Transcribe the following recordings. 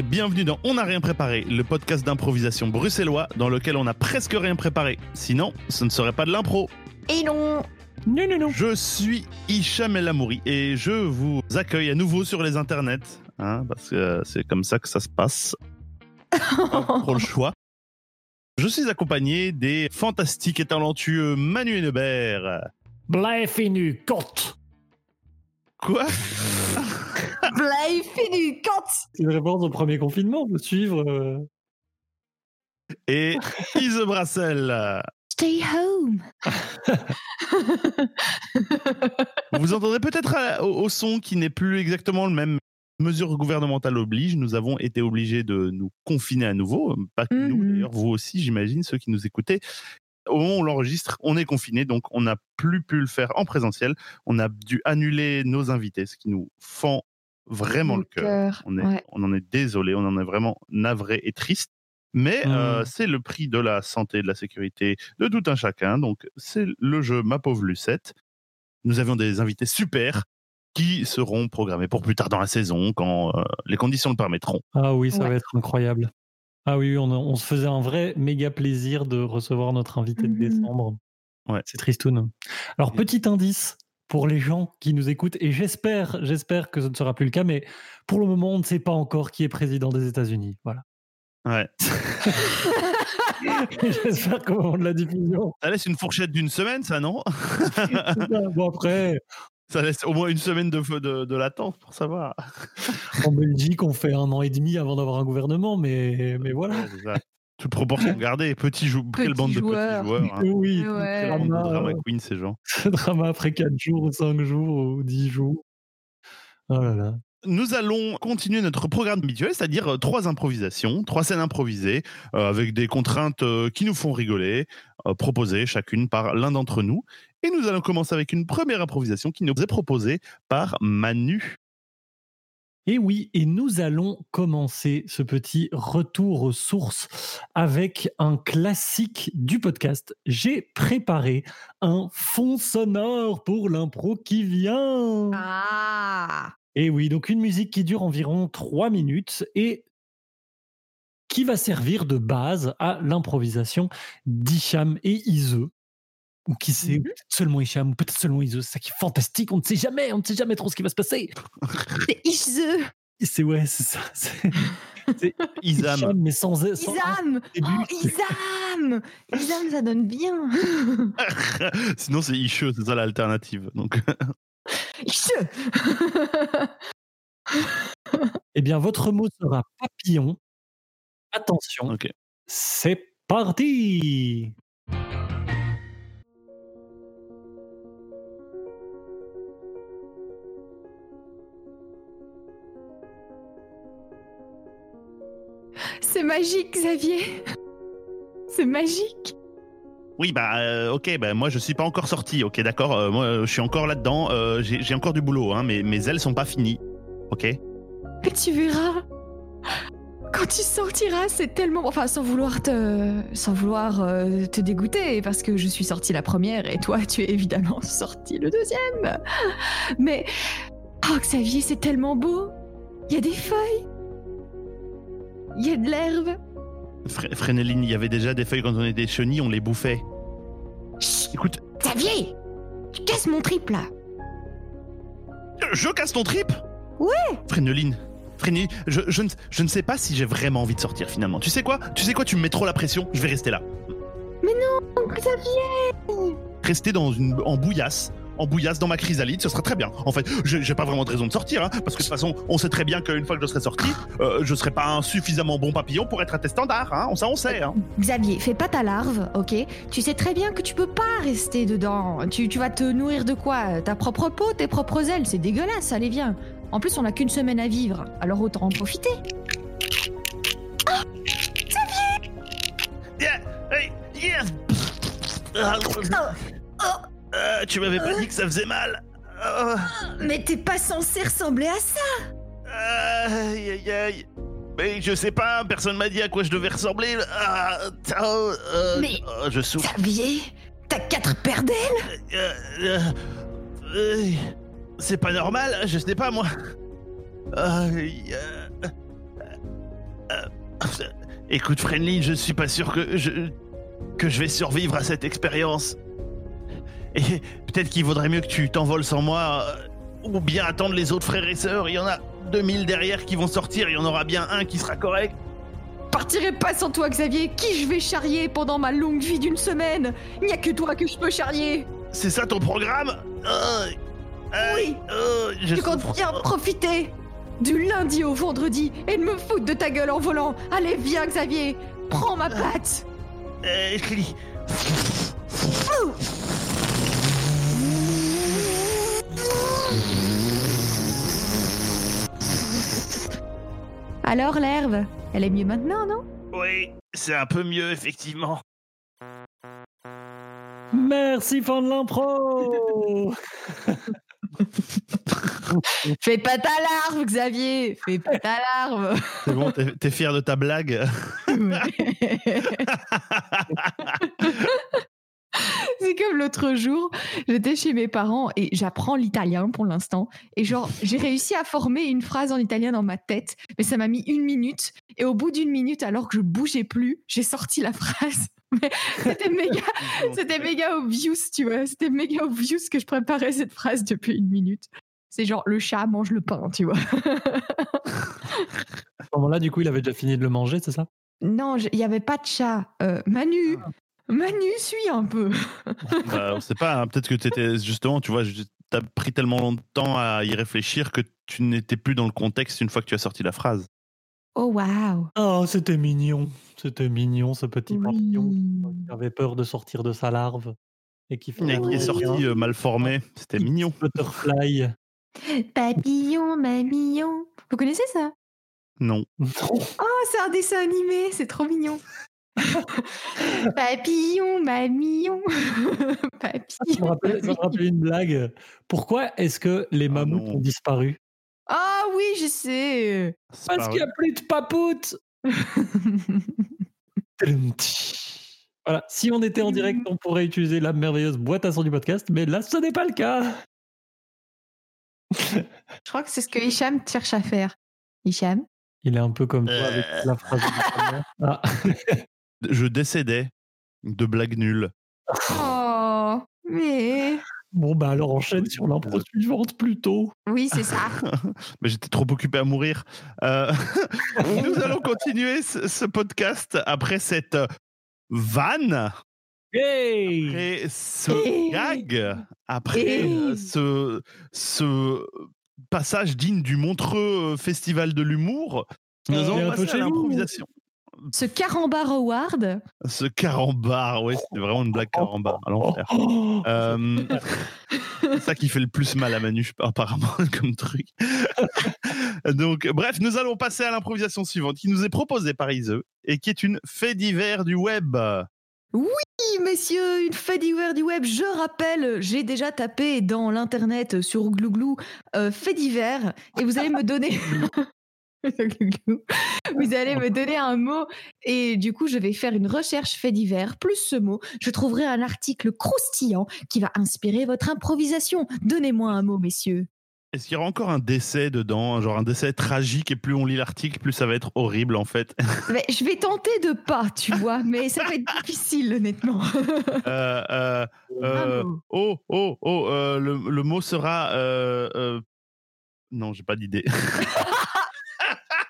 et bienvenue dans On n'a rien préparé, le podcast d'improvisation bruxellois dans lequel on a presque rien préparé. Sinon, ce ne serait pas de l'impro. Et non Non, non, non. Je suis Hicham El Amouri et je vous accueille à nouveau sur les internets, hein, parce que c'est comme ça que ça se passe. Pour le choix. Je suis accompagné des fantastiques et talentueux Manu et Nebert. Blæfinu, kott. Quoi? Play fini, quand C'est réponse au premier confinement, faut suivre. euh. Et Ise Brassel. Stay home Vous entendrez peut-être à- au, au son qui n'est plus exactement le même. Mesure gouvernementale oblige, nous avons été obligés de nous confiner à nouveau. Pas que nous, Mhm. d'ailleurs, vous aussi, j'imagine, ceux qui nous écoutez. Au moment où on l'enregistre, on est confiné, donc on n'a plus pu le faire en présentiel. On a dû annuler nos invités, ce qui nous fend vraiment le cœur. On, est, ouais. on en est désolé, on en est vraiment navré et triste. Mais euh, c'est le prix de la santé, de la sécurité, de tout un chacun. Donc c'est le jeu Ma pauvre Lucette. Nous avions des invités super qui seront programmés pour plus tard dans la saison quand euh, les conditions le permettront. Ah oui, ça Ouais. va être incroyable. Ah oui, on, on se faisait un vrai méga plaisir de recevoir notre invité de Mhm. décembre. Ouais. C'est tristoun. Alors, petit indice pour les gens qui nous écoutent, et j'espère, j'espère que ce ne sera plus le cas, mais pour le moment, on ne sait pas encore qui est président des États-Unis. Voilà. Ouais. j'espère qu'au moment de la diffusion, Ça laisse une fourchette d'une semaine, ça, non? Bon après, Ça laisse au moins une semaine de, de, de latence pour savoir. en Belgique, on fait un an et demi avant d'avoir un gouvernement, mais, mais voilà. Ouais. Toute proportion gardée. Petit jou quelle Petits bande de petits joueurs. hein. Oui, Ouais. De drama, drama queen, ces gens. drama après 4 jours ou 5 jours ou 10 jours. Oh là là. Nous allons continuer notre programme habituel, c'est-à-dire euh, trois improvisations, trois scènes improvisées, euh, avec des contraintes euh, qui nous font rigoler, euh, proposées chacune par l'un d'entre nous. Et nous allons commencer avec une première improvisation qui nous est proposée par Manu. Et oui, et nous allons commencer ce petit retour aux sources avec un classique du podcast. J'ai préparé un fond sonore pour l'impro qui vient. Ah Et oui, donc une musique qui dure environ 3 minutes et qui va servir de base à l'improvisation d'Hicham et Ise. Ou qui sait, Mhm. peut-être seulement Hicham, ou peut-être seulement Ise. C'est ça qui est fantastique, on ne sait jamais, on ne sait jamais trop ce qui va se passer. C'est C'est ouais, c'est ça. C'est Isam. Hicham, mais sans, sans Isam. Oh, Isam Isam, ça donne bien Sinon, c'est Isheux, c'est ça l'alternative. Donc, Eh bien, votre mot sera papillon. Attention, ok. c'est parti C'est magique, Xavier C'est magique Oui, bah, euh, ok, bah, moi, je suis pas encore sorti, ok, d'accord. euh, moi, je suis encore là-dedans. euh, J'ai encore du boulot, hein, mais mes ailes sont pas finies, ok. Mais tu verras quand tu sortiras, c'est tellement... Enfin, sans vouloir te... Sans vouloir te dégoûter, parce que je suis sortie la première et toi, tu es évidemment sorti le deuxième. Mais... Oh, Xavier, c'est tellement beau Il y a des feuilles Il y a de l'herbe. Fr- Frénéline, il y avait déjà des feuilles quand on était chenilles, on les bouffait. Chut. Écoute, Xavier Tu casses mon trip, là. Je casse ton trip? Ouais. Frénéline, Frénéline, je, je, ne, je ne sais pas si j'ai vraiment envie de sortir finalement. Tu sais quoi? Tu sais quoi? Tu me mets trop la pression, je vais rester là. Oh, Xavier Rester dans une, en bouillasse, en bouillasse dans ma chrysalide, ce sera très bien. En fait, j'ai pas vraiment de raison de sortir, hein, parce que de toute façon, on sait très bien qu'une fois que je serai sorti, euh, je serai pas un suffisamment bon papillon pour être à tes standards, hein. Ça, on sait, hein. Xavier, fais pas ta larve, ok? Tu sais très bien que tu peux pas rester dedans. Tu, tu vas te nourrir de quoi? Ta propre peau, tes propres ailes, c'est dégueulasse, allez viens. En plus, on a qu'une semaine à vivre, alors autant en profiter. Yeah, hey, yes. Ah, Oh, euh, tu m'avais pas dit que ça faisait mal. Ah, mais t'es pas censé ressembler à ça aïe, aïe, aïe. Mais je sais pas, personne m'a dit à quoi je devais ressembler. Ah, oh, euh, Mais- oh, je souffre. Xavier, t'as quatre paires d'ailes Euh, euh, euh, c'est pas normal, je sais pas moi. Euh, Écoute, Friendly, je suis pas sûr que je, que je vais survivre à cette expérience. Et peut-être qu'il vaudrait mieux que tu t'envoles sans moi, euh, ou bien attendre les autres frères et sœurs. Il y en a 2000 derrière qui vont sortir, il y en aura bien un qui sera correct. Partirai pas sans toi, Xavier. Qui je vais charrier pendant ma longue vie d'une semaine? Il n'y a que toi que je peux charrier. C'est ça ton programme? Euh, euh, Oui. euh, je Tu comptes bien profiter du lundi au vendredi et de me foutre de ta gueule en volant. Allez, viens, Xavier. Prends ma patte. Cli- Alors, l'herbe, elle est mieux maintenant, non? Oui, c'est un peu mieux, effectivement. Merci, fin de l'impro Fais pas ta larve, Xavier. Fais pas ta larve. C'est bon, t'es t'es fier de ta blague? C'est comme l'autre jour, j'étais chez mes parents et j'apprends l'italien pour l'instant. Et genre, j'ai réussi à former une phrase en italien dans ma tête, mais ça m'a mis une minute. Et au bout d'une minute, alors que je bougeais plus, j'ai sorti la phrase. Mais c'était méga, c'était méga obvious, tu vois. C'était méga obvious que je préparais cette phrase depuis une minute. C'est genre, le chat mange le pain, tu vois. À ce moment-là, du coup, il avait déjà fini de le manger, c'est ça? Non, il n'y avait pas de chat. Euh, Manu, Manu, suis un peu. Bah, on sait pas, hein, peut-être que t'étais justement, tu vois, je- t'as pris tellement longtemps à y réfléchir que tu n'étais plus dans le contexte une fois que tu as sorti la phrase. Oh, waouh. Oh, c'était mignon. C'était mignon, ce petit papillon Oui. qui avait peur de sortir de sa larve et qui fait Et qui est sorti euh, mal formé, c'était mignon. Butterfly. Papillon, mamillon. Vous connaissez ça? Non. Non. Oh, c'est un dessin animé, c'est trop mignon. Papillon, mamillon. Ça me Papillon. rappelle, ça me rappelle une blague. Pourquoi est-ce que les Ah mammouths non. ont disparu? Ah oui, je sais. Parce qu'il n'y a plus de papoutes Voilà, si on était en direct, on pourrait utiliser la merveilleuse boîte à son du podcast, mais là, ce n'est pas le cas. Je crois que c'est ce que Hicham cherche à faire. Hicham? Il est un peu comme toi Euh. avec la phrase. du Ah. Je décédais de blagues nulles. Oh, mais. Bon, bah alors enchaîne sur l'impro suivante plutôt. Oui, c'est ça. Mais j'étais trop occupé à mourir. Euh, Nous allons continuer ce, ce podcast après cette euh, vanne, Hey après ce Et- gag, après euh, ce, ce passage digne du Montreux Festival de l'humour. Nous Euh, allons passer à l'improvisation. Ce carambar award. Ce carambar, oui, c'était vraiment une blague carambar à l'enfer. Oh, Euh, c'est ça qui fait le plus mal à Manu, apparemment, comme truc. Donc, bref, nous allons passer à l'improvisation suivante qui nous est proposée par Ise et qui est une fait divers du web. Oui, messieurs, une fait divers du web. Je rappelle, j'ai déjà tapé dans l'internet sur Glouglou euh, fait divers et vous allez me donner. Vous allez me donner un mot et du coup je vais faire une recherche fait divers plus ce mot. Je trouverai un article croustillant qui va inspirer votre improvisation. Donnez-moi un mot, messieurs. Est-ce qu'il y aura encore un décès dedans, genre un décès tragique et plus on lit l'article, plus ça va être horrible en fait? Mais je vais tenter de pas, tu vois, mais ça va être difficile honnêtement. Euh, euh, euh, oh, oh, oh, le, le mot sera. Non, j'ai pas d'idée.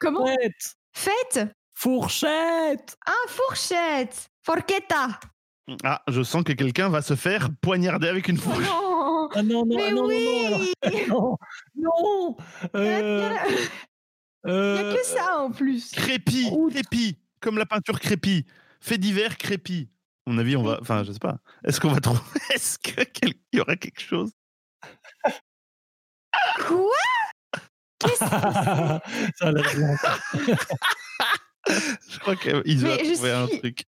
Comment? Fourchette Faites Fourchette un fourchette. Forchetta. Ah, je sens que quelqu'un va se faire poignarder avec une fourche. Oh, Ah non, non, mais ah non, oui non, non, non, non Il y a- euh, y a euh, que ça en plus. Crépi, crépi, comme la peinture crépi. Fait divers, crépi. À mon avis, on va. Enfin, je sais pas. Est-ce qu'on va trouver. Est-ce qu'il y aura quelque chose? Quoi? Qu'est-ce que ça a l'air bien. Je crois qu'ils ont trouvé un suis- truc.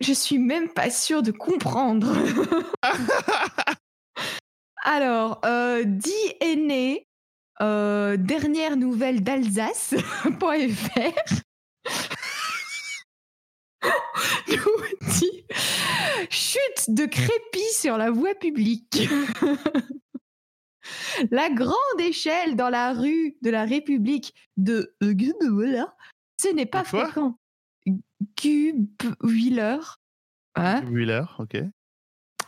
Je suis même pas sûre de comprendre. Alors, euh, dit est né, euh, dernière nouvelle d'Alsace.fr. nous dit chute de crépi sur la voie publique. La grande échelle dans la rue de la République de voilà, ce n'est pas Quoi? fréquent. Gubwiller. Hein? Wheeler, ok.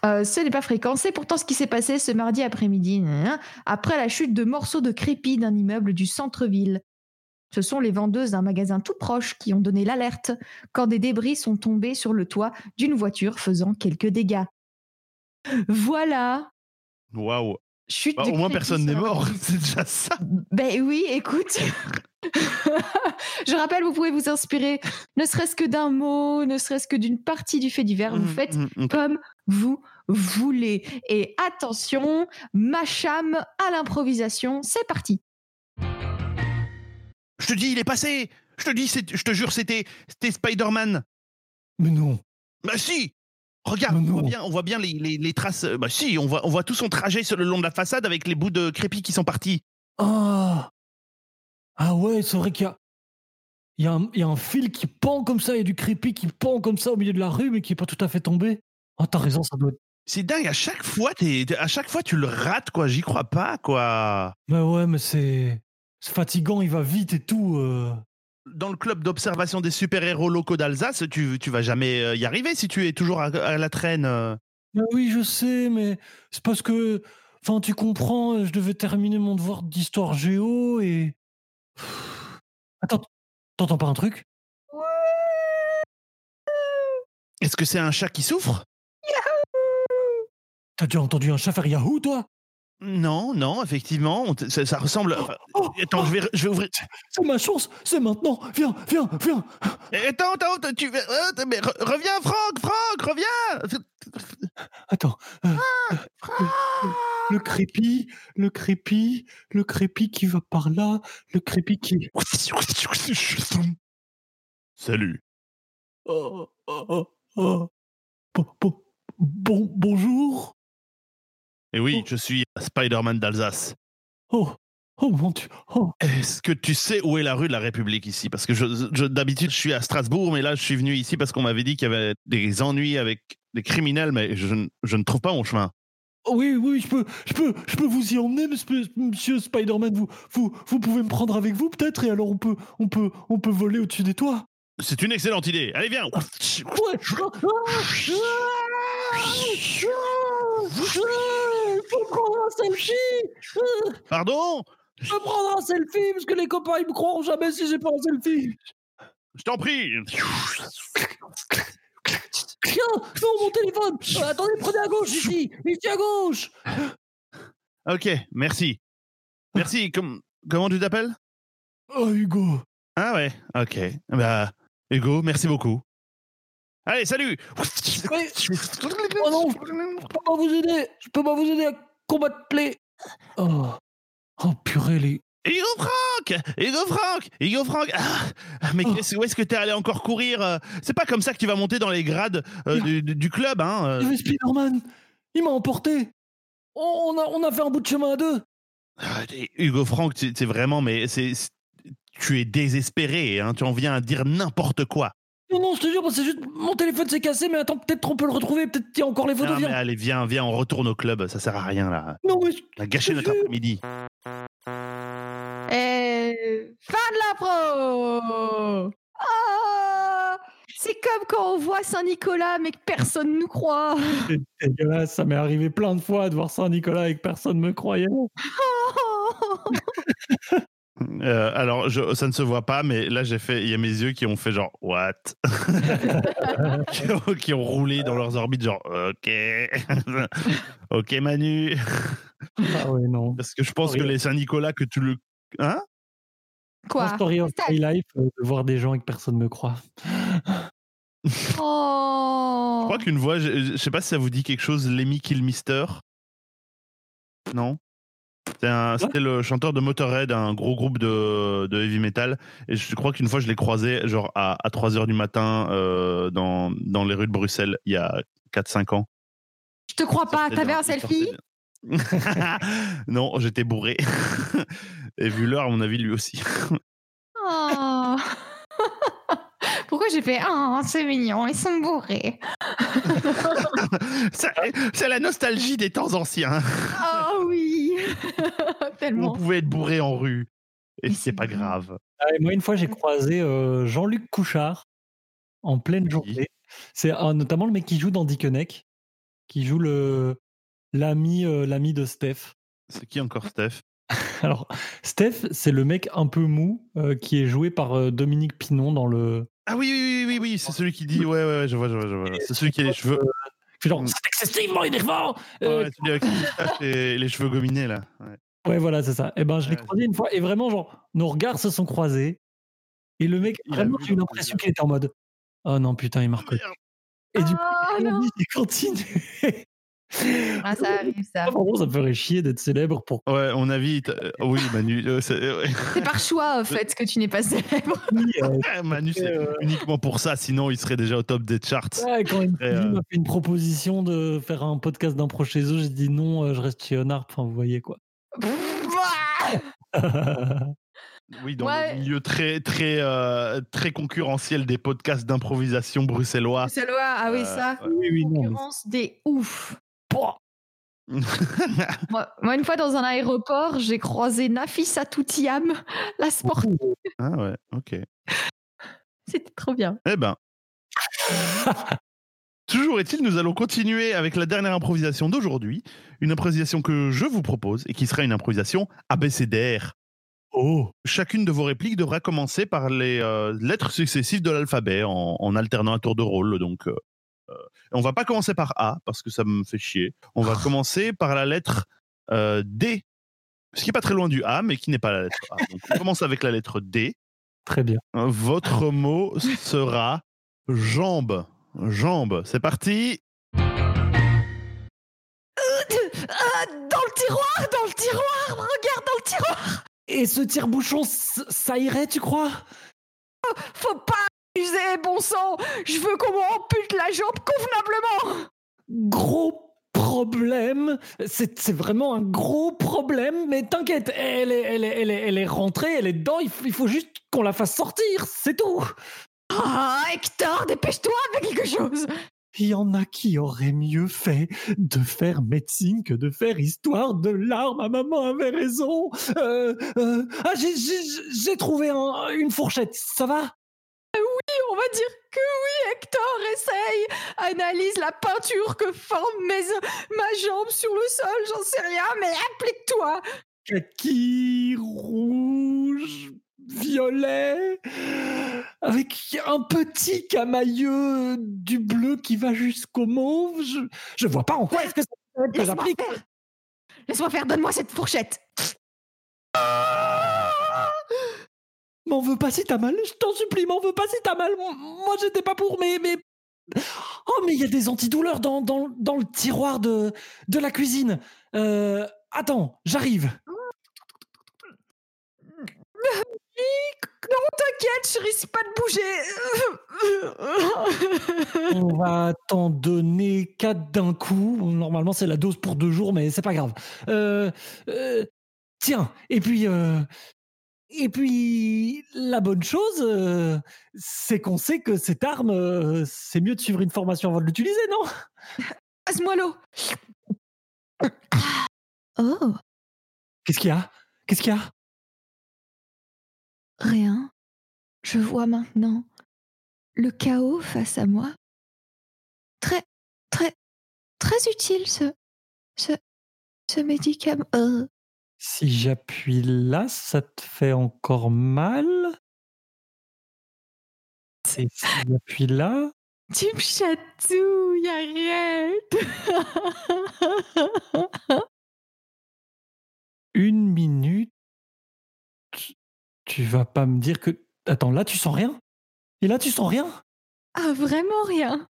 Euh, ce n'est pas fréquent. C'est pourtant ce qui s'est passé ce mardi après-midi, hein, après la chute de morceaux de crépi d'un immeuble du centre-ville. Ce sont les vendeuses d'un magasin tout proche qui ont donné l'alerte quand des débris sont tombés sur le toit d'une voiture faisant quelques dégâts. Voilà. Waouh. Chute Bah, au moins, personne n'est mort. C'est déjà ça. Ben oui, écoute. Je rappelle, vous pouvez vous inspirer, ne serait-ce que d'un mot, ne serait-ce que d'une partie du fait divers. Vous Mm, faites mm, mm. comme vous voulez. Et attention, Macham à l'improvisation, c'est parti. Je te dis, il est passé. Je te dis, je te jure, c'était c'était Spider-Man. Mais non. Bah si Regarde, on voit bien, on voit bien les, les- les traces. euh, Bah si, on voit, on voit tout son trajet sur le long de la façade avec les bouts de crépi qui sont partis. Ah Ah ouais, c'est vrai qu'il y a. Il y, a un, il y a un fil qui pend comme ça, il y a du crépi qui pend comme ça au milieu de la rue, mais qui est pas tout à fait tombé. Ah, t'as raison, ça doit être. C'est dingue, à chaque fois, t'es- t'es- à chaque fois tu le rates, quoi. J'y crois pas, quoi. Mais ouais, mais c'est. C'est fatigant, il va vite et tout. euh. Dans le club d'observation des super-héros locaux d'Alsace, tu, tu vas jamais euh, y arriver si tu es toujours à, à la traîne. euh. Mais oui, je sais, mais c'est parce que. Enfin, tu comprends, je devais terminer mon devoir d'histoire géo et. Attends, t'entends pas un truc? Est-ce que c'est un chat qui souffre? T'as déjà entendu un chat faire Yahoo, toi? Non, non, effectivement, on t- ça, ça ressemble. enfin, Oh, Attends, je vais, je vais ouvrir. C'est ma chance, c'est maintenant Viens, viens, viens Eh, Attends, attends, tu euh, mais re- reviens, Franck, Franck, reviens. Attends. euh, le, le crépi, le crépi, le crépi qui va par là, le crépi qui. Salut. Oh, oh, oh, oh. Bon, bon, bon- bonjour. Et oui, Oh. je suis Spider-Man d'Alsace. Oh, oh mon Dieu. Oh, Est-ce que tu sais où est la rue de la République ici Parce que je, je- d'habitude, je suis à Strasbourg, mais là, je suis venu ici parce qu'on m'avait dit qu'il y avait des ennuis avec des criminels, mais je, ne- je ne trouve pas mon chemin. oui, oui, je peux, je peux, je peux vous y emmener, monsieur, monsieur Spider-Man. Vous, vous, vous pouvez me prendre avec vous peut-être, et alors on peut, on peut, on peut voler au-dessus des toits. C'est une excellente idée. Allez, viens. Je peux prendre un selfie. Pardon? Je peux prendre un selfie parce que les copains ils me croiront jamais si j'ai pas un selfie. Je t'en prie. Tiens, non mon téléphone. Euh, attendez, prenez à gauche ici, ici à gauche. Ok, merci. Merci. Com- comment tu t'appelles? Oh Hugo. Ah ouais, ok. Bah, Hugo, merci beaucoup. Allez, salut Oui. Oh non, je peux pas vous aider. Je peux pas vous aider à combattre les. Oh, oh purée les. Hugo Franck Hugo Franck Hugo Franck ah, Mais Oh. où est-ce que t'es allé encore courir euh? C'est pas comme ça que tu vas monter dans les grades euh, du, club, hein euh. Il y avait Spider-Man. Il m'a emporté. On on a, on a fait un bout de chemin à deux. Ah, Hugo Franck, c'est vraiment, mais c'est- tu es désespéré, hein, tu en viens à dire n'importe quoi. Non, non, je te jure, c'est juste mon téléphone s'est cassé, mais attends, peut-être on peut le retrouver, peut-être qu'il y a encore les photos. Non, mais viens. allez, viens, viens, on retourne au club, ça sert à rien là. Non, mais On a gâché notre après-midi. Et fin de l'impro Ah C'est comme quand on voit Saint-Nicolas mais que personne nous croit. c'est dégueulasse, ça m'est arrivé plein de fois de voir Saint-Nicolas et que personne me croyait. Euh, alors, je- ça ne se voit pas, mais là, j'ai fait, il y a mes yeux qui ont fait genre what, qui, ont, qui ont roulé dans leurs orbites genre ok, ok Manu, Ah ouais, non. parce que je pense que les Saint-Nicolas que tu le, hein? Quoi? Story of my life, euh, de voir des gens et que personne me croit. Oh. Je crois qu'une voix, je, je sais pas si ça vous dit quelque chose, Lemmy Kilmister? Non? C'est un- C'était le chanteur de Motorhead, un gros groupe de, de heavy metal. Et je crois qu'une fois, je l'ai croisé genre à, à 3 heures du matin euh, dans, dans les rues de Bruxelles il y a 4-5 ans. Je te crois pas, t'avais un selfie. Non, j'étais bourré. Et vu l'heure, à mon avis, lui aussi. Oh. Pourquoi j'ai fait Oh, c'est mignon, ils sont bourrés. C'est la nostalgie des temps anciens. Oh oui On Tellement. pouvait être bourré en rue. Et c'est pas grave. Ah, et moi, une fois, j'ai croisé euh, Jean-Luc Couchard en pleine journée. C'est euh, notamment le mec qui joue dans Dickeneck, qui joue le l'ami euh, l'ami de Steph. C'est qui encore Steph? Alors, Steph, c'est le mec un peu mou euh, qui est joué par euh, Dominique Pinon dans le. Ah oui, oui, oui, oui, oui, c'est celui qui dit. Ouais, ouais, ouais, je vois, je vois, je vois. C'est celui qui a les cheveux. Fait genre, Mm. c'est excessivement énervant Euh, Ouais, celui avec les les cheveux gominés, là. Ouais. Ouais, voilà, c'est ça. Et ben, je l'ai croisé une fois et vraiment, genre, nos regards se sont croisés. Et le mec, Il vraiment, j'ai eu l'impression qu'il était en mode Oh non, putain, il m'a reconnu. Et du coup, Oh, non. j'ai continué. Ah, ça arrive, ça. Vraiment, ça me ferait chier d'être célèbre pour Ouais, on invite. euh, oui, Manu. euh, c'est- ouais. Par choix, en fait, que tu n'es pas célèbre. euh, Manu, c'est Euh. uniquement pour ça, sinon il serait déjà au top des charts. ouais, quand une euh, m'a fait une proposition de faire un podcast d'impro chez eux, j'ai dit non, euh, je reste chez Honard. Enfin, vous voyez quoi. Oui, dans Ouais. le milieu très, très, euh, très concurrentiel des podcasts d'improvisation bruxellois. Loi, ah oui, Euh, ça. ouais. oui, oui, non. mais- Concurrence des ouf. Moi, moi, une fois dans un aéroport, j'ai croisé Nafisa Toutiam, la sport. ah ouais, ok. C'était trop bien. Eh ben. Toujours est-il, nous allons continuer avec la dernière improvisation d'aujourd'hui. Une improvisation que je vous propose et qui sera une improvisation abécédaire. Oh. Chacune de vos répliques devra commencer par les euh, lettres successives de l'alphabet en, en alternant un tour de rôle. Donc, euh, on va pas commencer par A parce que ça me fait chier. On va commencer par la lettre euh, D, ce qui est pas très loin du A, mais qui n'est pas la lettre A. Donc, on commence avec la lettre D. Très bien. Votre mot sera jambe. Jambe. C'est parti. Ah, dans le tiroir, dans le tiroir, regarde dans le tiroir. Et ce tire-bouchon, ça irait, tu crois? Faut pas abuser, bon sang. Je veux qu'on m'ampute la jambe convenablement. Gros problème. C'est c'est vraiment un gros problème, mais t'inquiète, elle est, elle, est, elle, est, elle est rentrée, elle est dedans, il faut, il faut juste qu'on la fasse sortir, c'est tout. Ah, Hector, dépêche-toi avec quelque chose. Il y en a qui auraient mieux fait de faire médecine que de faire histoire de l'art. Ma maman avait raison. Euh, euh, ah, j'ai- j'ai j'ai trouvé un- une fourchette. Ça va? On va dire que oui, Hector, essaye. Analyse la peinture que forme mes, ma jambe sur le sol, j'en sais rien, mais applique-toi. Kaki, rouge, violet, avec un petit camailleux du bleu qui va jusqu'au mauve. Je, je vois pas en quoi est-ce que ça peut être que Laisse-moi j'applique. faire. Laisse-moi faire, donne-moi cette fourchette. M'en veux pas si t'as mal, je t'en supplie, m'en veux pas si t'as mal. Moi, j'étais pas pour, mais. mais... Oh, mais il y a des antidouleurs dans, dans, dans le tiroir de, de la cuisine. Euh, attends, j'arrive. Non, t'inquiète, je risque pas de bouger. On va t'en donner quatre d'un coup. Normalement, c'est la dose pour deux jours, mais c'est pas grave. Euh, euh, tiens, et puis. euh, et puis, la bonne chose, euh, c'est qu'on sait que cette arme, euh, c'est mieux de suivre une formation avant de l'utiliser, non? Passe-moi l'eau. Oh, Qu'est-ce qu'il y a? Qu'est-ce qu'il y a? Rien. Je vois maintenant le chaos face à moi. Très, très, très utile ce, ce, ce médicament. Euh, Si j'appuie là, ça te fait encore mal? Si j'appuie là tu me chatouilles, arrête. Une minute Tu vas pas me dire que... Attends, là tu sens rien? Et là tu sens rien? Ah, vraiment rien.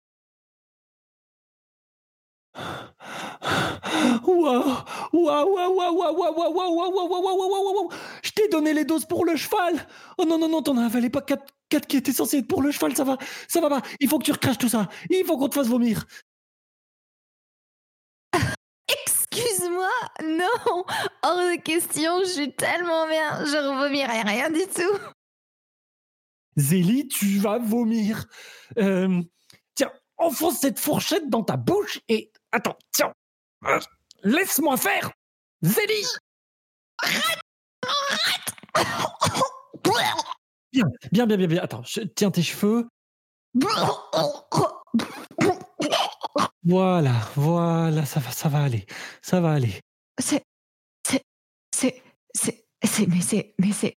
Waouh Waouh Waouh Waouh Waouh Waouh Waouh Waouh Waouh Waouh Je t'ai donné les doses pour le cheval Oh non, non, non, t'en as avalé pas quatre, quatre qui étaient censés être pour le cheval, ça va, ça va pas Il faut que tu recraches tout ça Il faut qu'on te fasse vomir Excuse-moi, non, hors de question, je suis tellement bien, je revomirai rien du tout. Zélie, tu vas vomir Euh, Tiens, enfonce cette fourchette dans ta bouche et... Attends, tiens Euh, Laisse-moi faire Zélie Bien, bien, bien, bien, bien. Attends, je- tiens tes cheveux. Voilà, voilà, ça va, ça va aller, ça va aller. C'est. C'est. C'est. C'est. C'est. Mais c'est. Mais c'est.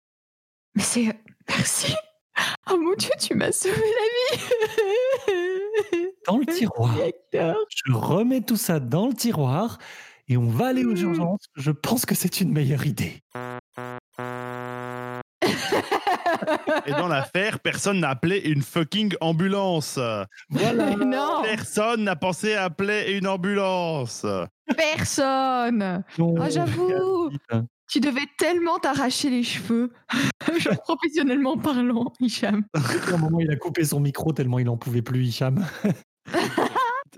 Mais c'est. Merci. Oh mon dieu, tu m'as sauvé la vie. Dans le tiroir. Je remets tout ça dans le tiroir et on va aller aux Mmh. urgences. Je pense que c'est une meilleure idée. Et dans l'affaire, personne n'a appelé une fucking ambulance. Voilà. non, Personne n'a pensé à appeler une ambulance. personne. Ah, j'avoue. vite. Tu devais tellement t'arracher les cheveux, genre professionnellement parlant, Hicham. À un moment, il a coupé son micro tellement il n'en pouvait plus, Hicham.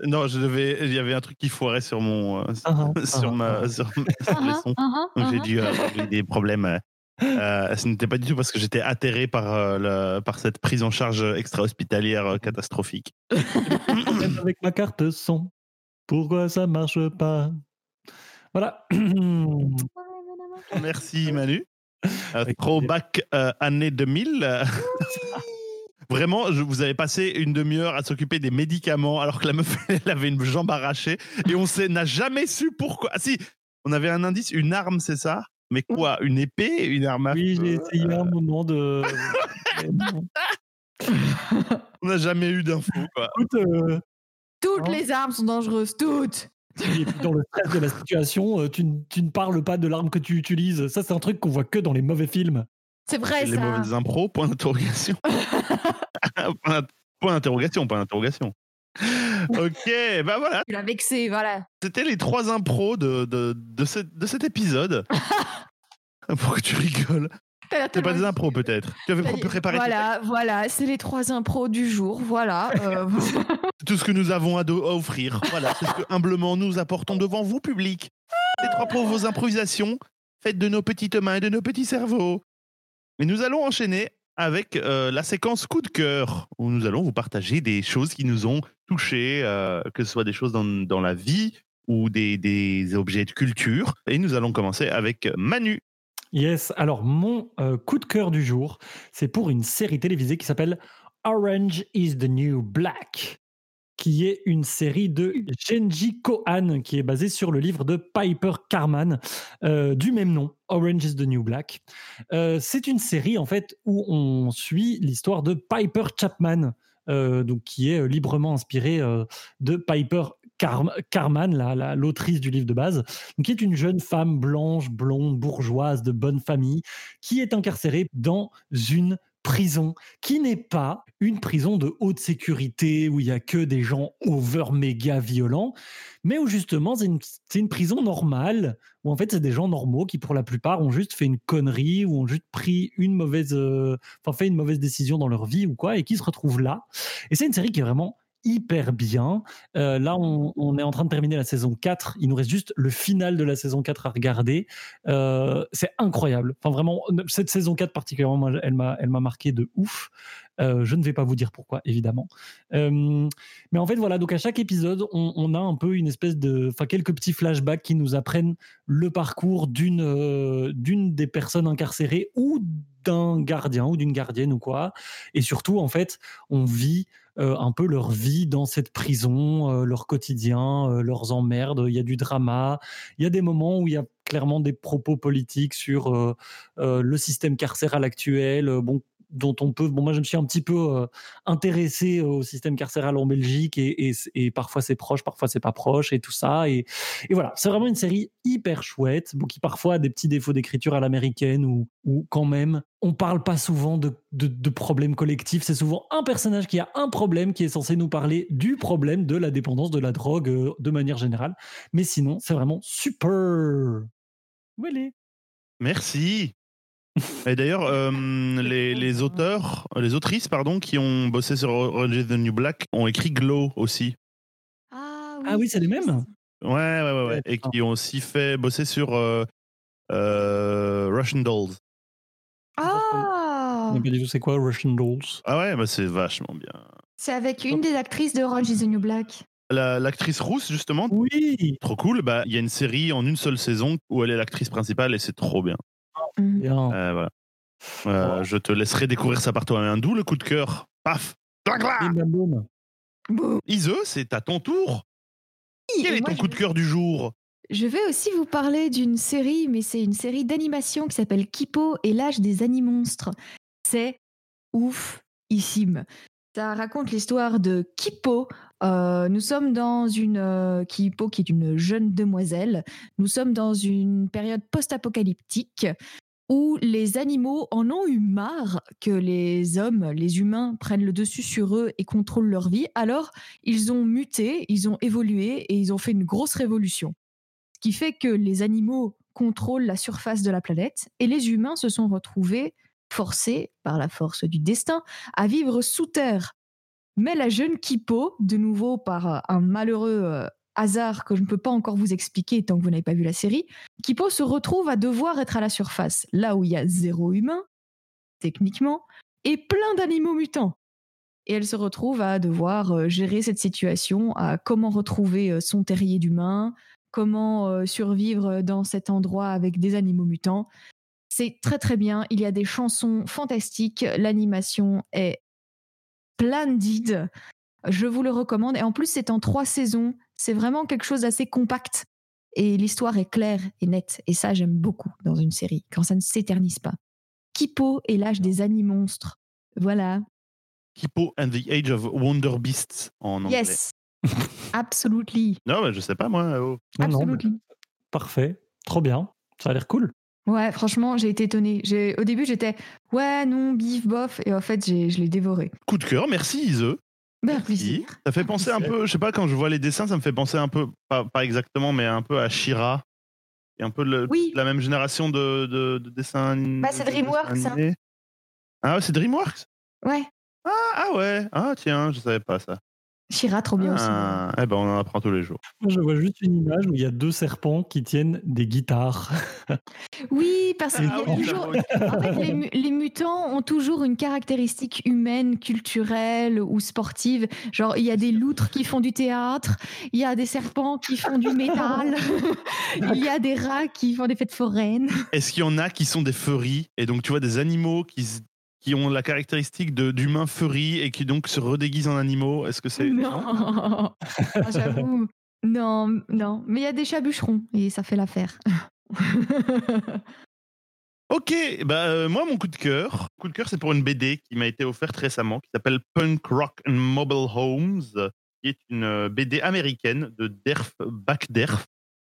Non, je devais. Il y avait un truc qui foirait sur mon, euh, Ah, ah, sur ma, sur, sur les sons. Donc j'ai dû avoir des problèmes. euh, euh, ce n'était pas du tout parce que j'étais atterré par, euh, le- par cette prise en charge extra-hospitalière euh, catastrophique. Avec ma carte son. Pourquoi ça marche pas? Voilà. Merci Manu. Euh, throwback euh, année 2000. Euh, Vraiment, je, vous avez passé une demi-heure à s'occuper des médicaments alors que la meuf elle avait une jambe arrachée et on n'a jamais su pourquoi. Ah, si, on avait un indice, une arme, c'est ça? Mais quoi Une épée Une arme à Oui, j'ai essayé un moment de. On n'a jamais eu d'infos quoi. Écoute, euh, Toutes Hein les armes sont dangereuses, toutes. et puis dans le stress de la situation, euh, tu, tu ne parles pas de l'arme que tu utilises. Ça, c'est un truc qu'on voit que dans les mauvais films. C'est vrai Les ça. mauvaises impros, point d'interrogation. point d'in- point d'interrogation, point d'interrogation. Ok, bah voilà, Tu l'as vexé, voilà. c'était les trois impros de, de, de, ce- de cet épisode. Pourquoi tu rigoles C'est pas des impros peut-être. Tu avais préparé Voilà, voilà, c'est les trois impros du jour, voilà. euh, tout ce que nous avons à, à offrir. Voilà, c'est ce que humblement nous apportons devant vous, public. Les trois pauvres improvisations faites de nos petites mains et de nos petits cerveaux. Mais nous allons enchaîner avec euh, la séquence coup de cœur, où nous allons vous partager des choses qui nous ont touchés, euh, que ce soit des choses dans, dans la vie ou des, des objets de culture. Et nous allons commencer avec Manu. Yes, alors mon euh, coup de cœur du jour, c'est pour une série télévisée qui s'appelle Orange is the New Black, qui est une série de Genji Kohan, qui est basée sur le livre de Piper Carman euh, du même nom, Orange is the New Black. Euh, c'est une série en fait où on suit l'histoire de Piper Chapman, euh, donc qui est librement inspirée de Piper Car- Carman, la- la- l'autrice du livre de base, qui est une jeune femme blanche, blonde, bourgeoise, de bonne famille, qui est incarcérée dans une prison qui n'est pas une prison de haute sécurité où il y a que des gens over méga violents, mais où justement c'est une, prison normale où en fait c'est des gens normaux qui pour la plupart ont juste fait une connerie ou ont juste pris une mauvaise, euh, enfin fait une mauvaise décision dans leur vie ou quoi et qui se retrouvent là. Et c'est une série qui est vraiment hyper bien. Euh, là, on, est en train de terminer la saison 4. Il nous reste juste le final de la saison 4 à regarder. Euh, c'est incroyable. Enfin, vraiment, cette saison 4 particulièrement, elle m'a marqué de ouf. Euh, je ne vais pas vous dire pourquoi, évidemment. Euh, mais en fait, voilà, donc à chaque épisode, on, a un peu une espèce de. Enfin, quelques petits flashbacks qui nous apprennent le parcours d'une, euh, d'une des personnes incarcérées ou d'un gardien ou d'une gardienne ou quoi. Et surtout, en fait, on vit un peu leur vie dans cette prison, leur quotidien, leurs emmerdes. Il y a du drama. Il y a des moments où il y a clairement des propos politiques sur le système carcéral actuel. bon, dont on peut. Bon, moi, je me suis un petit peu euh, intéressé au système carcéral en Belgique et, et, parfois c'est proche, parfois c'est pas proche et tout ça. Et, et voilà, c'est vraiment une série hyper chouette, bon, qui parfois a des petits défauts d'écriture à l'américaine ou, ou quand même on parle pas souvent de, de, de problèmes collectifs. C'est souvent un personnage qui a un problème qui est censé nous parler du problème de la dépendance de la drogue euh, de manière générale. Mais sinon, c'est vraiment super. Voilà. Merci. Et d'ailleurs, euh, les, les auteurs, les autrices, pardon, qui ont bossé sur Orange is the New Black ont écrit Glow aussi. Ah Ah oui, c'est les mêmes Ouais, ouais, ouais, ouais. Et qui ont aussi fait bosser sur euh, euh, Russian Dolls. Ah Je sais pas du tout c'est quoi Russian Dolls? Ah ouais, bah c'est vachement bien. C'est avec une des actrices de Orange is the New Black. La- L'actrice rousse, justement, Oui. trop cool. Bah, il y a une série en une seule saison où elle est l'actrice principale et c'est trop bien. Bien. Euh, voilà. Euh, Je te laisserai découvrir ça par toi-même. D'où le coup de cœur. Paf. Ise, c'est à ton tour. Quel est ton coup de cœur du jour? Je vais aussi vous parler d'une série, mais c'est une série d'animation qui s'appelle Kipo et l'âge des animonstres. C'est oufissime. Ça raconte l'histoire de Kipo. Euh, nous sommes dans une euh, qui est une jeune demoiselle. Nous sommes dans une période post-apocalyptique où les animaux en ont eu marre que les hommes, les humains, prennent le dessus sur eux et contrôlent leur vie. Alors, ils ont muté, ils ont évolué et ils ont fait une grosse révolution. Ce qui fait que les animaux contrôlent la surface de la planète et les humains se sont retrouvés forcés, par la force du destin, à vivre sous terre. Mais la jeune Kipo, de nouveau par euh, un malheureux euh, hasard que je ne peux pas encore vous expliquer tant que vous n'avez pas vu la série, Kipo se retrouve à devoir être à la surface, là où il y a zéro humain, techniquement, et plein d'animaux mutants. Et elle se retrouve à devoir euh, gérer cette situation, à comment retrouver son terrier d'humain, comment survivre dans cet endroit avec des animaux mutants. C'est très très bien, il y a des chansons fantastiques, l'animation est splendide. Je vous le recommande. Et en plus, c'est en trois saisons. C'est vraiment quelque chose d'assez compact. Et l'histoire est claire et nette. Et ça, j'aime beaucoup dans une série, quand ça ne s'éternise pas. Kipo et l'âge des animonstres. Voilà. Hippo and the Age of Wonder Beasts en anglais. Yes. Absolutely. Non, mais je sais pas moi. oh. Non, non, mais Absolutely. parfait. Trop bien. Ça a l'air cool. Ouais, franchement, j'ai été étonnée. J'ai- Au début, j'étais ouais, non, bif, bof. Et en fait, j'ai- je l'ai dévoré. Coup de cœur, merci Ise. Ben, Merci. plaisir. Ça fait penser un peu, je sais pas, quand je vois les dessins, ça me fait penser un peu, pas, pas exactement, mais un peu à Shira. Et un peu le- Oui. la même génération de, de, de dessins. Bah, c'est de DreamWorks, hein. animés. Ah ouais, c'est DreamWorks? Ouais. ah, ah ouais, ah tiens, je savais pas ça. Shira, trop bien aussi. Ah, eh ben on en apprend tous les jours. Moi, je vois juste une image où il y a deux serpents qui tiennent des guitares. Oui, parce qu'il y Ah a oui, toujours. j'avoue. En fait, les, mu- les mutants ont toujours une caractéristique humaine, culturelle ou sportive. Genre, il y a des loutres qui font du théâtre, il y a des serpents qui font du métal, il y a des rats qui font des fêtes foraines. Est-ce qu'il y en a qui sont des furries? Et donc tu vois des animaux qui, s- qui ont la caractéristique d'humains furries et qui donc se redéguisent en animaux Est-ce que c'est Non, Ah, j'avoue. Non, non. Mais il y a des chats bûcherons et ça fait l'affaire. Ok, bah euh, moi mon coup de cœur, coup de cœur c'est pour une BD qui m'a été offerte récemment qui s'appelle Punk Rock and Mobile Homes, qui est une euh, BD américaine de Derf Backderf,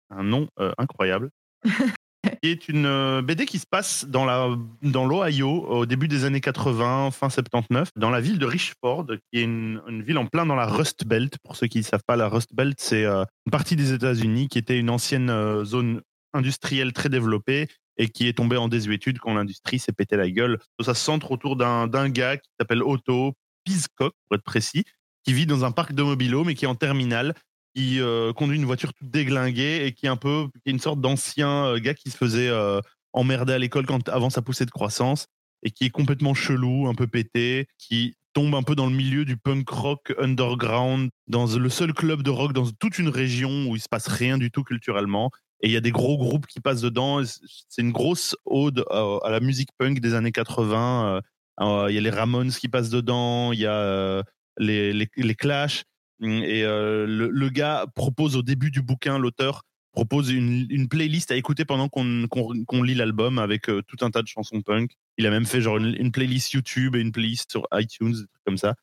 un nom euh, incroyable, qui est une euh, BD qui se passe dans l'Ohio au début des années 80, fin 79, dans la ville de Richford, qui est une, ville en plein dans la Rust Belt. Pour ceux qui ne savent pas, la Rust Belt c'est euh, une partie des États-Unis qui était une ancienne euh, zone industrielle très développée et qui est tombé en désuétude quand l'industrie s'est pété la gueule. Ça se centre autour d'un d'un gars qui s'appelle Otto Piscock, pour être précis, qui vit dans un parc de mobilo, mais qui est en terminale, qui euh, conduit une voiture toute déglinguée et qui est un peu une sorte d'ancien euh, gars qui se faisait euh, emmerder à l'école quand avant sa poussée de croissance et qui est complètement chelou, un peu pété, qui tombe un peu dans le milieu du punk rock underground, dans le seul club de rock dans toute une région où il se passe rien du tout culturellement. Et il y a des gros groupes qui passent dedans. C'est une grosse ode à, la musique punk des années 80. Euh, euh, Il y a les Ramones qui passent dedans, il y a les, les Clash. Et euh, le, le gars propose au début du bouquin, l'auteur propose une, une playlist à écouter pendant qu'on qu'on- qu'on lit l'album avec euh, tout un tas de chansons punk. Il a même fait genre une, une playlist YouTube et une playlist sur iTunes, des trucs comme ça.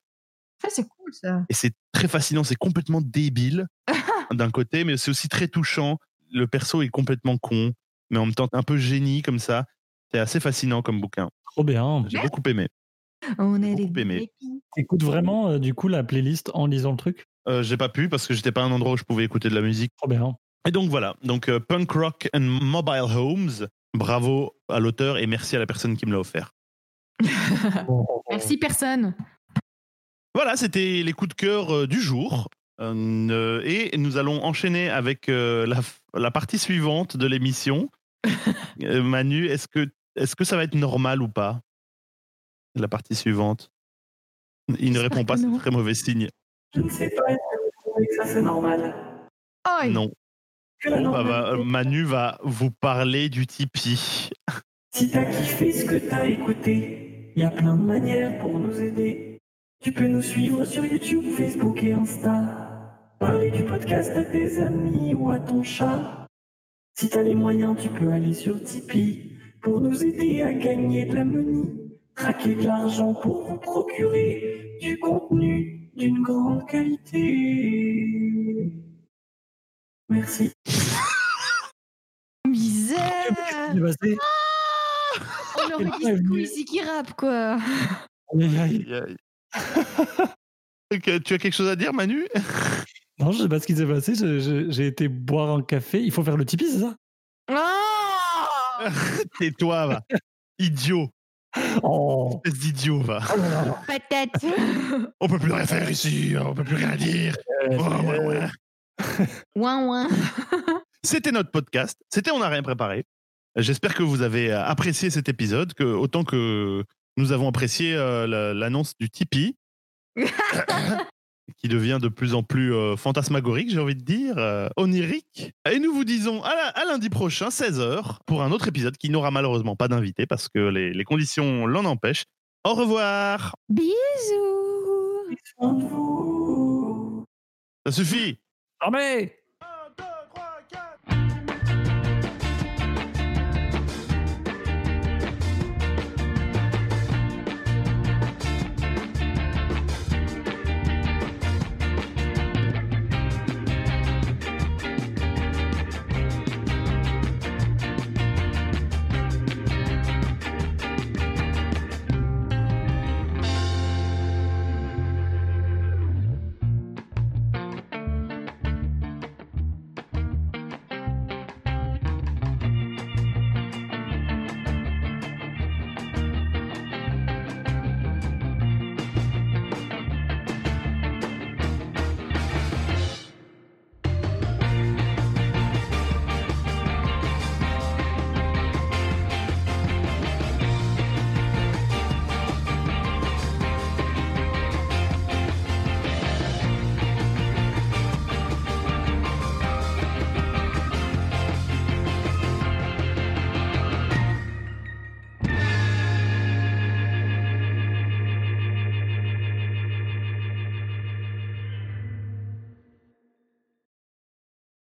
Ça, c'est cool, ça. Et c'est très fascinant, c'est complètement débile d'un côté, mais c'est aussi très touchant. Le perso est complètement con, mais en même temps un peu génie comme ça. C'est assez fascinant comme bouquin. Trop bien. J'ai beaucoup aimé. On est des beaucoup aimé. épis. Écoute vraiment euh, du coup la playlist en lisant le truc? Euh, J'ai pas pu parce que j'étais pas à un endroit où je pouvais écouter de la musique. Trop bien. Et donc voilà, donc euh, Punk Rock and Mobile Homes. Bravo à l'auteur et merci à la personne qui me l'a offert. Merci, personne. Voilà, c'était les coups de cœur euh, du jour. Euh, et nous allons enchaîner avec euh, la, la partie suivante de l'émission. Euh, Manu, est-ce que, est que ça va être normal ou pas? La partie suivante. Il ne répond pas, c'est très mauvais signe. Je ne sais pas, est-ce que vous trouvez que ça c'est normal? Aïe. Non. Bon, bah, normalité, Manu va vous parler du Tipeee. Si t'as kiffé ce que t'as écouté, il y a plein de manières pour nous aider. Tu peux nous suivre sur YouTube, Facebook et Insta. Parler du podcast à tes amis ou à ton chat. Si t'as les moyens, tu peux aller sur Tipeee pour nous aider à gagner de la money. Traquer de l'argent pour vous procurer du contenu d'une grande qualité. Merci. Misère passé. On aurait dit. Squeezie qui rappe, quoi Aïe, aïe. Aïe, tu as quelque chose à dire, Manu? Non, je sais pas ce qui s'est passé. J'ai été boire un café. Il faut faire le Tipeee, c'est ça? Oh Tais-toi, va. Idiot. Oh, Espèce d'idiot, va. oh là là. Patate On peut plus rien faire ici, on peut plus rien dire. Euh, Ouais, ouais, ouais. Ouin ouin C'était notre podcast. C'était On n'a rien préparé. J'espère que vous avez euh, apprécié cet épisode, que autant que nous avons apprécié euh, la- l'annonce du Tipeee, qui devient de plus en plus euh, fantasmagorique, j'ai envie de dire, euh, onirique. Et nous vous disons à, la- à lundi prochain, 16h, pour un autre épisode qui n'aura malheureusement pas d'invité parce que les, les conditions l'en empêchent. Au revoir. Bisous. Ça suffit. Mais